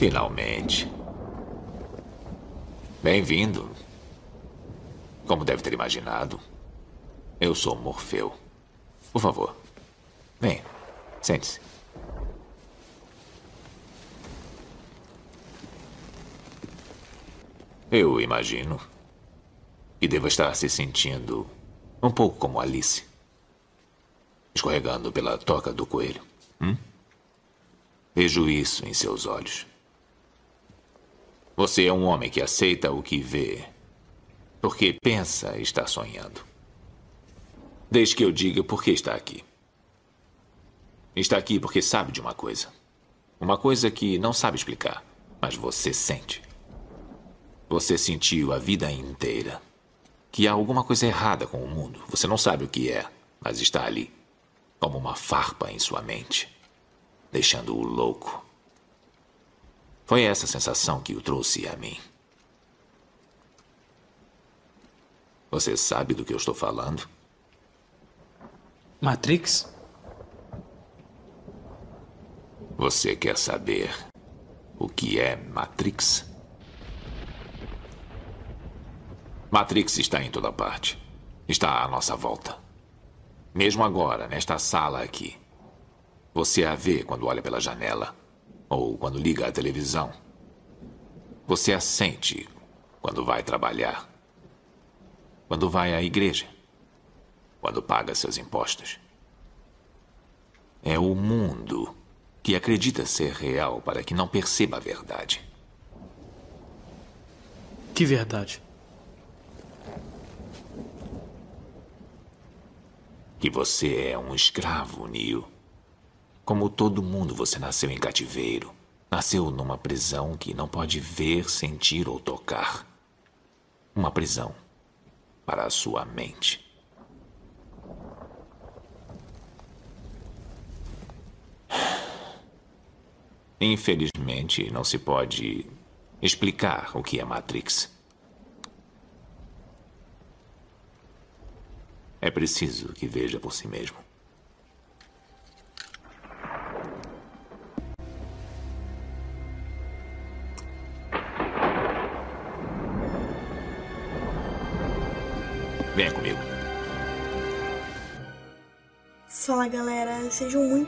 Finalmente. Bem-vindo. Como deve ter imaginado, eu sou Morfeu. Por favor, venha, sente-se. Eu imagino que deva estar se sentindo um pouco como Alice. Escorregando pela toca do coelho. Hum? Vejo isso em seus olhos. Você é um homem que aceita o que vê, porque pensa estar sonhando. Desde que eu diga por que está aqui. Está aqui porque sabe de uma coisa. Uma coisa que não sabe explicar, mas você sente. Você sentiu a vida inteira que há alguma coisa errada com o mundo. Você não sabe o que é, mas está ali, como uma farpa em sua mente, deixando-o louco. Foi essa sensação que o trouxe a mim. Você sabe do que eu estou falando? Matrix? Você quer saber o que é Matrix? Matrix está em toda parte. Está à nossa volta. Mesmo agora, nesta sala aqui. Você a vê quando olha pela janela ou quando liga a televisão. Você a sente quando vai trabalhar, quando vai à igreja, quando paga seus impostos. É o mundo que acredita ser real para que não perceba a verdade. Que verdade? Que você é um escravo, Neil. Como todo mundo, você nasceu em cativeiro. Nasceu numa prisão que não pode ver, sentir ou tocar. Uma prisão para a sua mente. Infelizmente, não se pode explicar o que é Matrix. É preciso que veja por si mesmo.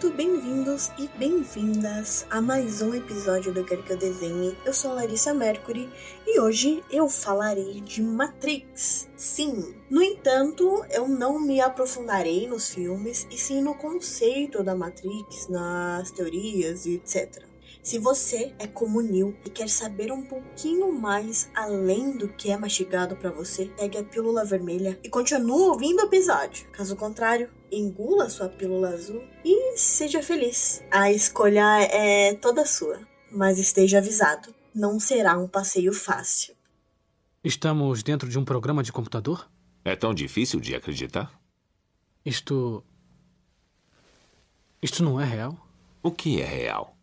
Muito bem-vindos e bem-vindas a mais um episódio do Quero Que Eu Desenhe. Eu sou Larissa Mercury e hoje eu falarei de Matrix. Sim, no entanto, eu não me aprofundarei nos filmes e sim no conceito da Matrix, nas teorias e etc. Se você é como Neil e quer saber um pouquinho mais além do que é mastigado para você, pegue a pílula vermelha e continue ouvindo o episódio. Caso contrário, engula sua pílula azul e seja feliz. A escolha é toda sua, mas esteja avisado, não será um passeio fácil. Estamos dentro de um programa de computador? É tão difícil de acreditar? Isto. Isto não é real? O que é real?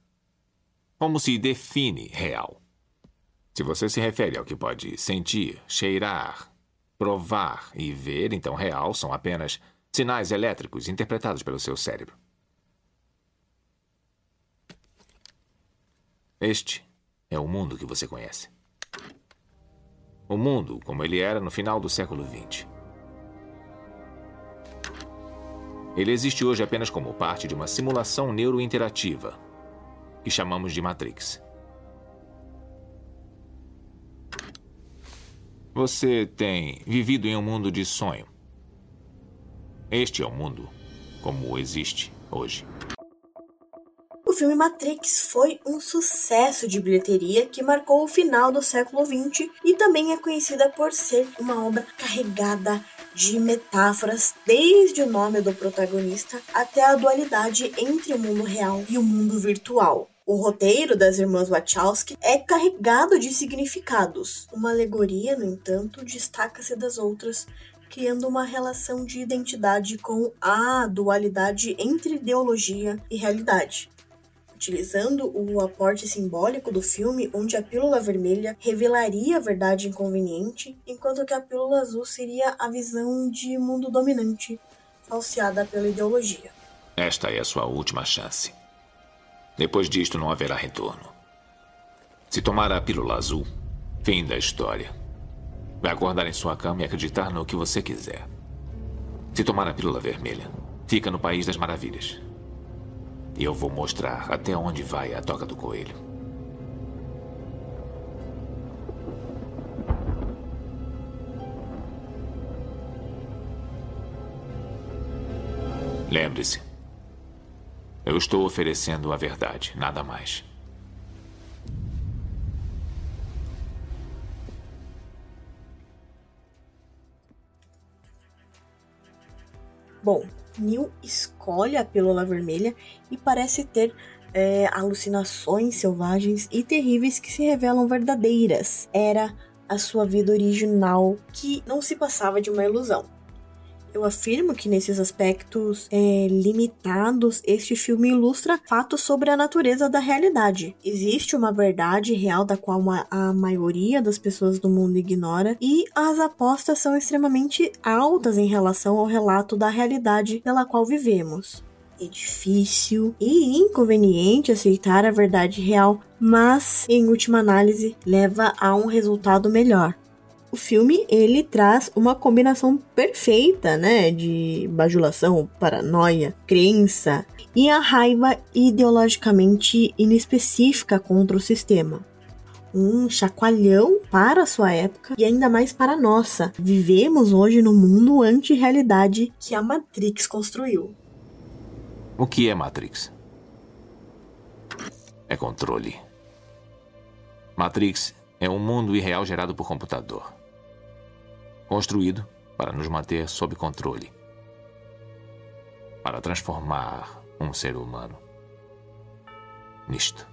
Como se define real? Se você se refere ao que pode sentir, cheirar, provar e ver, então real são apenas sinais elétricos interpretados pelo seu cérebro. Este é o mundo que você conhece. O mundo como ele era no final do século XX. Ele existe hoje apenas como parte de uma simulação neurointerativa que chamamos de Matrix. Você tem vivido em um mundo de sonho. Este é o mundo como existe hoje. O filme Matrix foi um sucesso de bilheteria que marcou o final do século XX e também é conhecida por ser uma obra carregada de metáforas, desde o nome do protagonista até a dualidade entre o mundo real e o mundo virtual. O roteiro das irmãs Wachowski é carregado de significados. Uma alegoria, no entanto, destaca-se das outras, criando uma relação de identidade com a dualidade entre ideologia e realidade. Utilizando o aporte simbólico do filme, onde a pílula vermelha revelaria a verdade inconveniente, enquanto que a pílula azul seria a visão de mundo dominante, falseada pela ideologia. Esta é a sua última chance. Depois disto não haverá retorno. Se tomar a pílula azul, fim da história. Vai acordar em sua cama e acreditar no que você quiser. Se tomar a pílula vermelha, fica no País das Maravilhas. E eu vou mostrar até onde vai a toca do coelho. Lembre-se, eu estou oferecendo a verdade, nada mais. Bom, Neil escolhe a pílula vermelha e parece ter é, alucinações selvagens e terríveis que se revelam verdadeiras. Era a sua vida original que não se passava de uma ilusão. Eu afirmo que nesses aspectos é, limitados, este filme ilustra fatos sobre a natureza da realidade. Existe uma verdade real da qual a maioria das pessoas do mundo ignora, e as apostas são extremamente altas em relação ao relato da realidade pela qual vivemos. É difícil e inconveniente aceitar a verdade real, mas, em última análise, leva a um resultado melhor. O filme ele traz uma combinação perfeita, né, de bajulação, paranoia, crença e a raiva ideologicamente inespecífica contra o sistema. Um chacoalhão para a sua época e ainda mais para a nossa. Vivemos hoje no mundo anti-realidade que a Matrix construiu. O que é Matrix? É controle. Matrix é um mundo irreal gerado por computador construído para nos manter sob controle, para transformar um ser humano nisto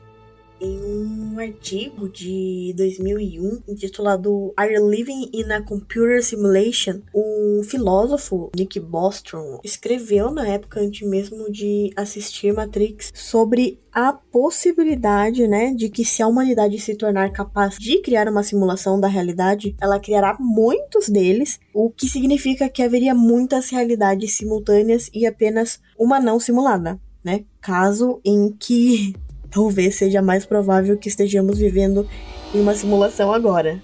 em um artigo de 2001 intitulado Are Living in a Computer Simulation? Um filósofo, Nick Bostrom, escreveu na época antes mesmo de assistir Matrix sobre a possibilidade, né, de que se a humanidade se tornar capaz de criar uma simulação da realidade, ela criará muitos deles, o que significa que haveria muitas realidades simultâneas e apenas uma não simulada, né? Caso em que talvez seja mais provável que estejamos vivendo em uma simulação agora.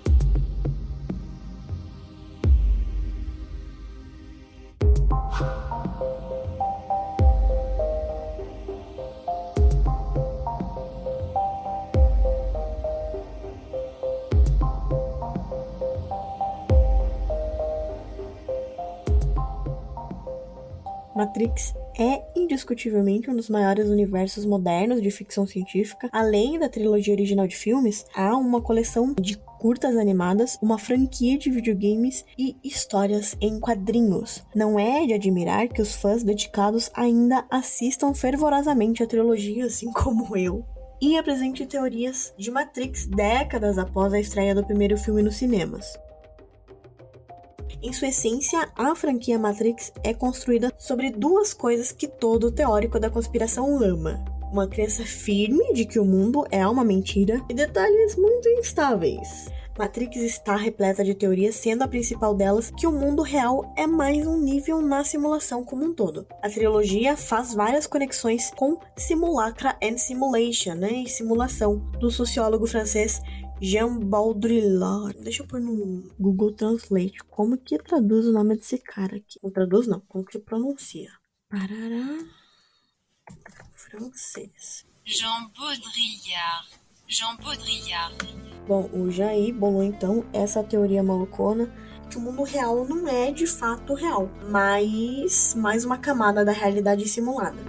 Matrix é indiscutivelmente um dos maiores universos modernos de ficção científica. Além da trilogia original de filmes, há uma coleção de curtas animadas, uma franquia de videogames e histórias em quadrinhos. Não é de admirar que os fãs dedicados ainda assistam fervorosamente a trilogia, assim como eu e apresente teorias de Matrix décadas após a estreia do primeiro filme nos cinemas. Em sua essência, a franquia Matrix é construída sobre duas coisas que todo teórico da conspiração ama: uma crença firme de que o mundo é uma mentira e detalhes muito instáveis. Matrix está repleta de teorias, sendo a principal delas que o mundo real é mais um nível na simulação como um todo. A trilogia faz várias conexões com Simulacra and Simulation, né, e simulação, do sociólogo francês Jean Baudrillard. Deixa eu pôr no Google Translate como que traduz o nome desse cara aqui. Não traduz não, como que pronuncia. Parará. Francês. Jean Baudrillard. Jean Baudrillard. Bom, o Jair bolou então essa teoria malucona que o mundo real não é de fato real, mas mais uma camada da realidade simulada.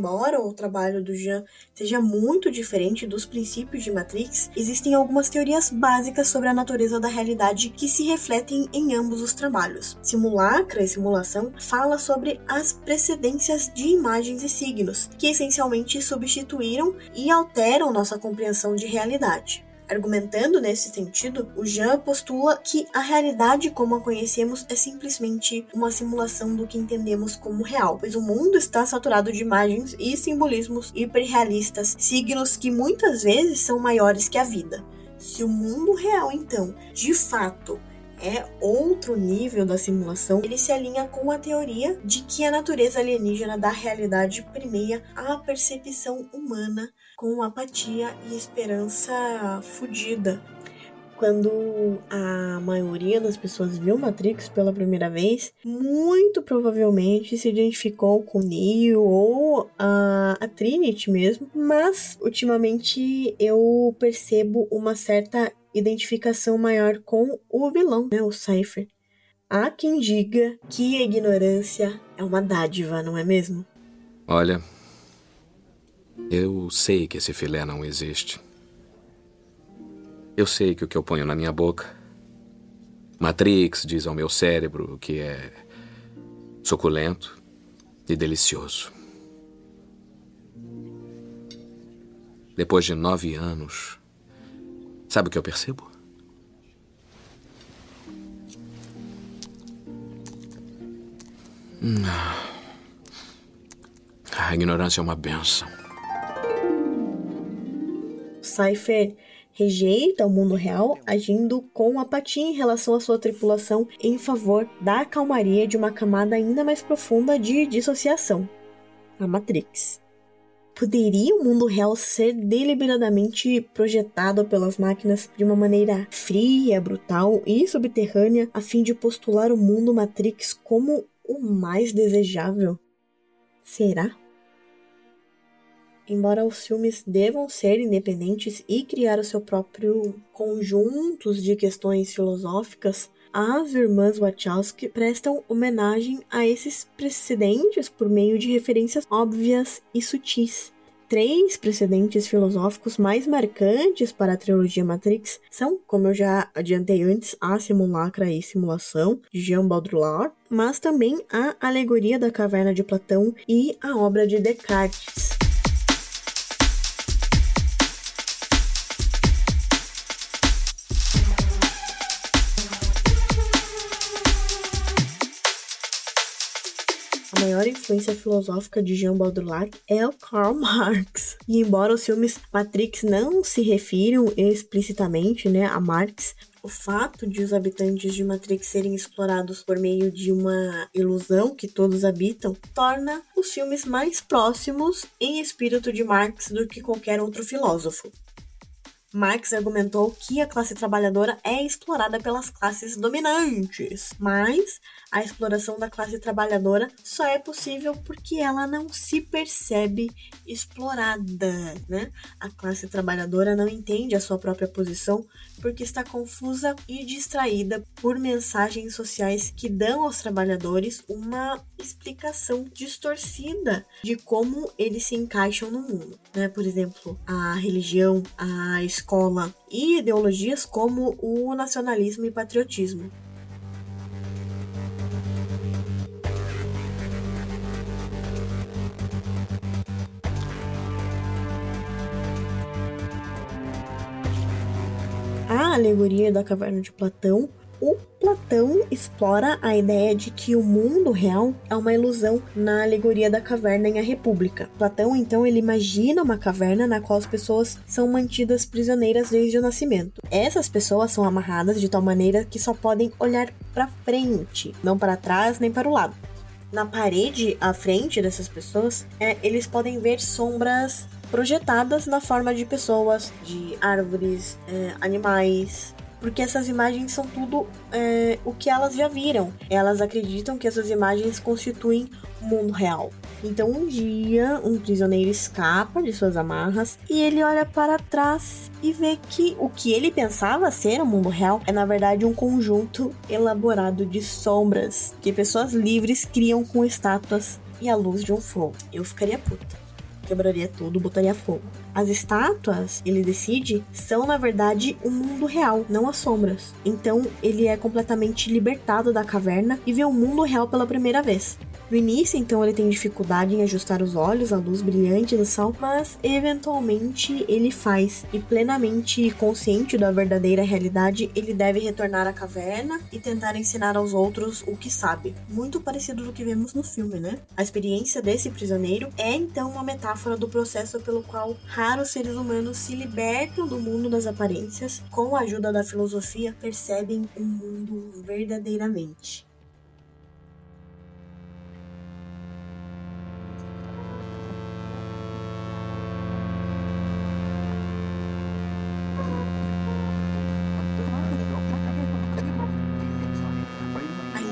Embora o trabalho do Jean seja muito diferente dos princípios de Matrix, existem algumas teorias básicas sobre a natureza da realidade que se refletem em ambos os trabalhos. Simulacra e simulação fala sobre as precedências de imagens e signos, que essencialmente substituíram e alteram nossa compreensão de realidade. Argumentando nesse sentido, o Jean postula que a realidade como a conhecemos é simplesmente uma simulação do que entendemos como real, pois o mundo está saturado de imagens e simbolismos hiperrealistas, signos que muitas vezes são maiores que a vida. Se o mundo real, então, de fato, é outro nível da simulação, ele se alinha com a teoria de que a natureza alienígena da realidade permeia a percepção humana com apatia e esperança fodida. Quando a maioria das pessoas viu Matrix pela primeira vez, muito provavelmente se identificou com Neo ou a, a Trinity mesmo, mas ultimamente eu percebo uma certa identificação maior com o vilão, né, o Cypher. Há quem diga que a ignorância é uma dádiva, não é mesmo? Olha, eu sei que esse filé não existe. Eu sei que o que eu ponho na minha boca. Matrix diz ao meu cérebro que é suculento e delicioso. Depois de nove anos, sabe o que eu percebo? A ignorância é uma benção. Cypher rejeita o mundo real, agindo com apatia em relação à sua tripulação em favor da calmaria de uma camada ainda mais profunda de dissociação a Matrix. Poderia o mundo real ser deliberadamente projetado pelas máquinas de uma maneira fria, brutal e subterrânea a fim de postular o mundo Matrix como o mais desejável? Será? embora os filmes devam ser independentes e criar o seu próprio conjuntos de questões filosóficas, as irmãs Wachowski prestam homenagem a esses precedentes por meio de referências óbvias e sutis. Três precedentes filosóficos mais marcantes para a trilogia Matrix são, como eu já adiantei antes, a simulacra e simulação de Jean Baudrillard, mas também a alegoria da caverna de Platão e a obra de Descartes. Influência filosófica de Jean Baudrillard é o Karl Marx. E embora os filmes Matrix não se refiram explicitamente né, a Marx, o fato de os habitantes de Matrix serem explorados por meio de uma ilusão que todos habitam torna os filmes mais próximos em espírito de Marx do que qualquer outro filósofo. Marx argumentou que a classe trabalhadora é explorada pelas classes dominantes, mas a exploração da classe trabalhadora só é possível porque ela não se percebe explorada, né? A classe trabalhadora não entende a sua própria posição porque está confusa e distraída por mensagens sociais que dão aos trabalhadores uma explicação distorcida de como eles se encaixam no mundo, né? Por exemplo, a religião, a escola e ideologias como o nacionalismo e patriotismo. A alegoria da caverna de Platão o Platão explora a ideia de que o mundo real é uma ilusão na alegoria da caverna em A República. Platão, então, ele imagina uma caverna na qual as pessoas são mantidas prisioneiras desde o nascimento. Essas pessoas são amarradas de tal maneira que só podem olhar para frente, não para trás nem para o lado. Na parede à frente dessas pessoas, é, eles podem ver sombras projetadas na forma de pessoas, de árvores, é, animais, porque essas imagens são tudo é, o que elas já viram. Elas acreditam que essas imagens constituem o mundo real. Então, um dia, um prisioneiro escapa de suas amarras e ele olha para trás e vê que o que ele pensava ser o mundo real é, na verdade, um conjunto elaborado de sombras que pessoas livres criam com estátuas e a luz de um fogo. Eu ficaria puta quebraria tudo, botaria fogo. As estátuas, ele decide, são na verdade o um mundo real, não as sombras. Então ele é completamente libertado da caverna e vê o mundo real pela primeira vez. No início, então, ele tem dificuldade em ajustar os olhos à luz brilhante do sol, mas eventualmente ele faz. E plenamente consciente da verdadeira realidade, ele deve retornar à caverna e tentar ensinar aos outros o que sabe. Muito parecido do que vemos no filme, né? A experiência desse prisioneiro é então uma metáfora do processo pelo qual raros seres humanos se libertam do mundo das aparências, com a ajuda da filosofia, percebem o mundo verdadeiramente.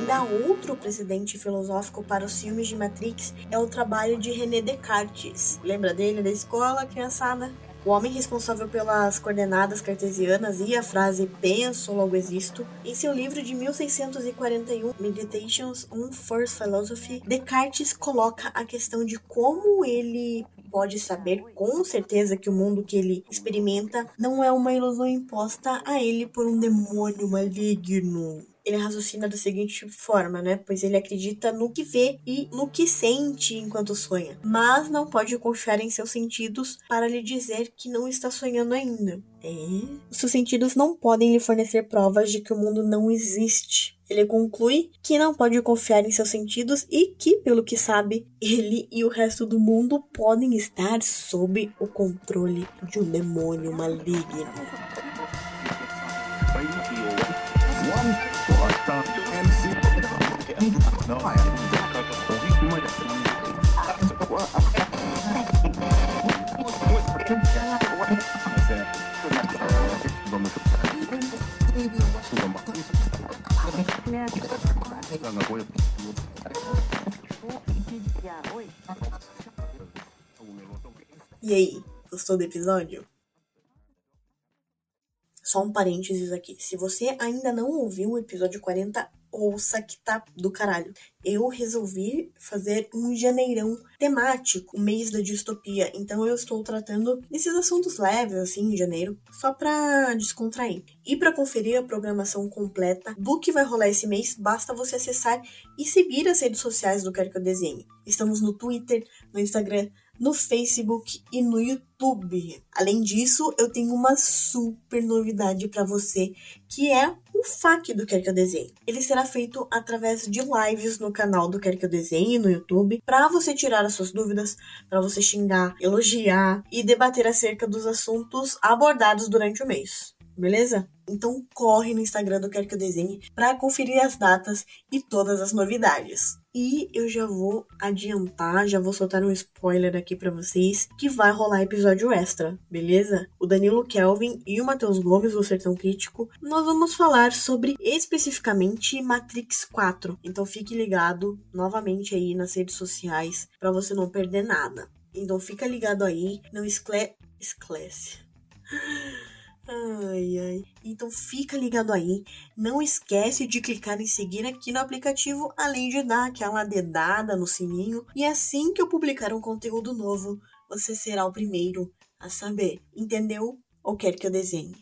Ainda outro precedente filosófico para os filmes de Matrix é o trabalho de René Descartes. Lembra dele da escola, criançada? O homem responsável pelas coordenadas cartesianas e a frase penso, logo existo, em seu livro de 1641, Meditations on First Philosophy, Descartes coloca a questão de como ele pode saber com certeza que o mundo que ele experimenta não é uma ilusão imposta a ele por um demônio maligno ele raciocina da seguinte forma, né? Pois ele acredita no que vê e no que sente enquanto sonha, mas não pode confiar em seus sentidos para lhe dizer que não está sonhando ainda. É? Seus sentidos não podem lhe fornecer provas de que o mundo não existe. Ele conclui que não pode confiar em seus sentidos e que, pelo que sabe, ele e o resto do mundo podem estar sob o controle de um demônio maligno. E aí, gostou do episódio? Só um parênteses aqui. Se você ainda não ouviu o episódio 40, ouça que tá do caralho. Eu resolvi fazer um janeirão temático, o mês da distopia. Então eu estou tratando desses assuntos leves, assim, em janeiro, só pra descontrair. E para conferir a programação completa do que vai rolar esse mês, basta você acessar e seguir as redes sociais do Quero Que Eu Desenhe. Estamos no Twitter, no Instagram, no Facebook e no YouTube. Além disso, eu tenho uma super novidade para você, que é o FAQ do Quer Que Eu Desenhe. Ele será feito através de lives no canal do Quer Que Eu Desenhe no YouTube, para você tirar as suas dúvidas, para você xingar, elogiar e debater acerca dos assuntos abordados durante o mês. Beleza? Então corre no Instagram do Quer Que Eu Desenhe para conferir as datas e todas as novidades. E eu já vou adiantar, já vou soltar um spoiler aqui para vocês, que vai rolar episódio extra, beleza? O Danilo Kelvin e o Matheus Gomes, do Sertão Crítico, nós vamos falar sobre especificamente Matrix 4. Então fique ligado novamente aí nas redes sociais para você não perder nada. Então fica ligado aí, não escle... esclece. Ai, ai. Então fica ligado aí. Não esquece de clicar em seguir aqui no aplicativo, além de dar aquela dedada no sininho. E assim que eu publicar um conteúdo novo, você será o primeiro a saber. Entendeu? Ou quer que eu desenhe?